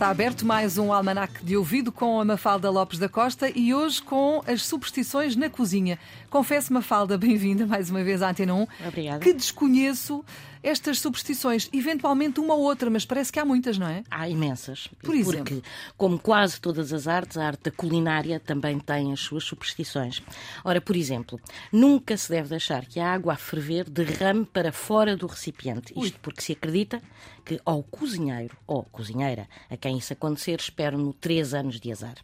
Está aberto mais um almanac de ouvido com a Mafalda Lopes da Costa e hoje com as superstições na cozinha. Confesso, Mafalda, bem-vinda mais uma vez à Antena 1. Obrigada. Que desconheço estas superstições, eventualmente uma ou outra, mas parece que há muitas, não é? Há imensas. Por exemplo? Porque, como quase todas as artes, a arte da culinária também tem as suas superstições. Ora, por exemplo, nunca se deve deixar que a água a ferver derrame para fora do recipiente. Isto porque se acredita que ao cozinheiro ou cozinheira a quem isso acontecer esperam-no três anos de azar.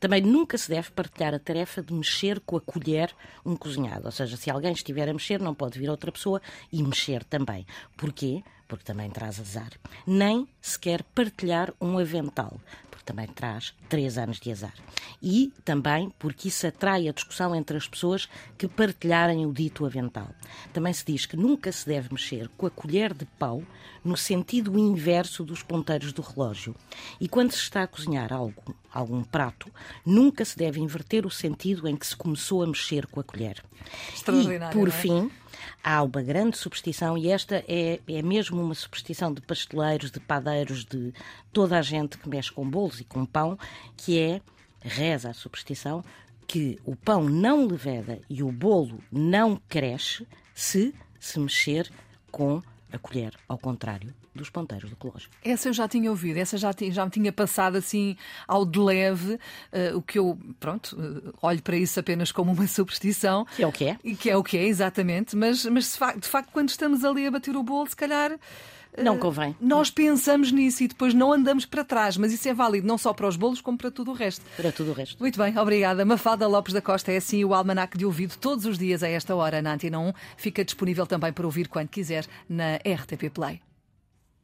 Também nunca se deve partilhar a tarefa de mexer com a colher um cozinhado. Ou seja, se alguém estiver a mexer, não pode vir outra pessoa e mexer também. Porquê? Porque também traz azar. Nem sequer partilhar um avental, também traz três anos de azar. E também porque isso atrai a discussão entre as pessoas que partilharem o dito avental. Também se diz que nunca se deve mexer com a colher de pau no sentido inverso dos ponteiros do relógio. E quando se está a cozinhar algo, algum prato, nunca se deve inverter o sentido em que se começou a mexer com a colher. Extraordinário. E, por é? fim, há uma grande superstição, e esta é, é mesmo uma superstição de pasteleiros, de padeiros, de toda a gente que mexe com bolos e com pão, que é, reza a superstição, que o pão não leveda e o bolo não cresce se se mexer com a colher, ao contrário dos ponteiros do relógio. Essa eu já tinha ouvido, essa já, já me tinha passado assim ao de leve, eh, o que eu, pronto, eh, olho para isso apenas como uma superstição. Que é o que é. E que é o que é, exatamente. Mas, mas de facto, de facto, quando estamos ali a bater o bolo, se calhar. Eh, Não convém. Nós pensamos nisso e depois não andamos para trás, mas isso é válido não só para os bolos como para tudo o resto. Para tudo o resto. Muito bem, obrigada. Mafalda Lopes da Costa é assim o almanac de ouvido todos os dias a esta hora na Antena 1. Fica disponível também para ouvir quando quiser na RTP Play.